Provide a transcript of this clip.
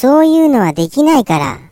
そういうのはできないから。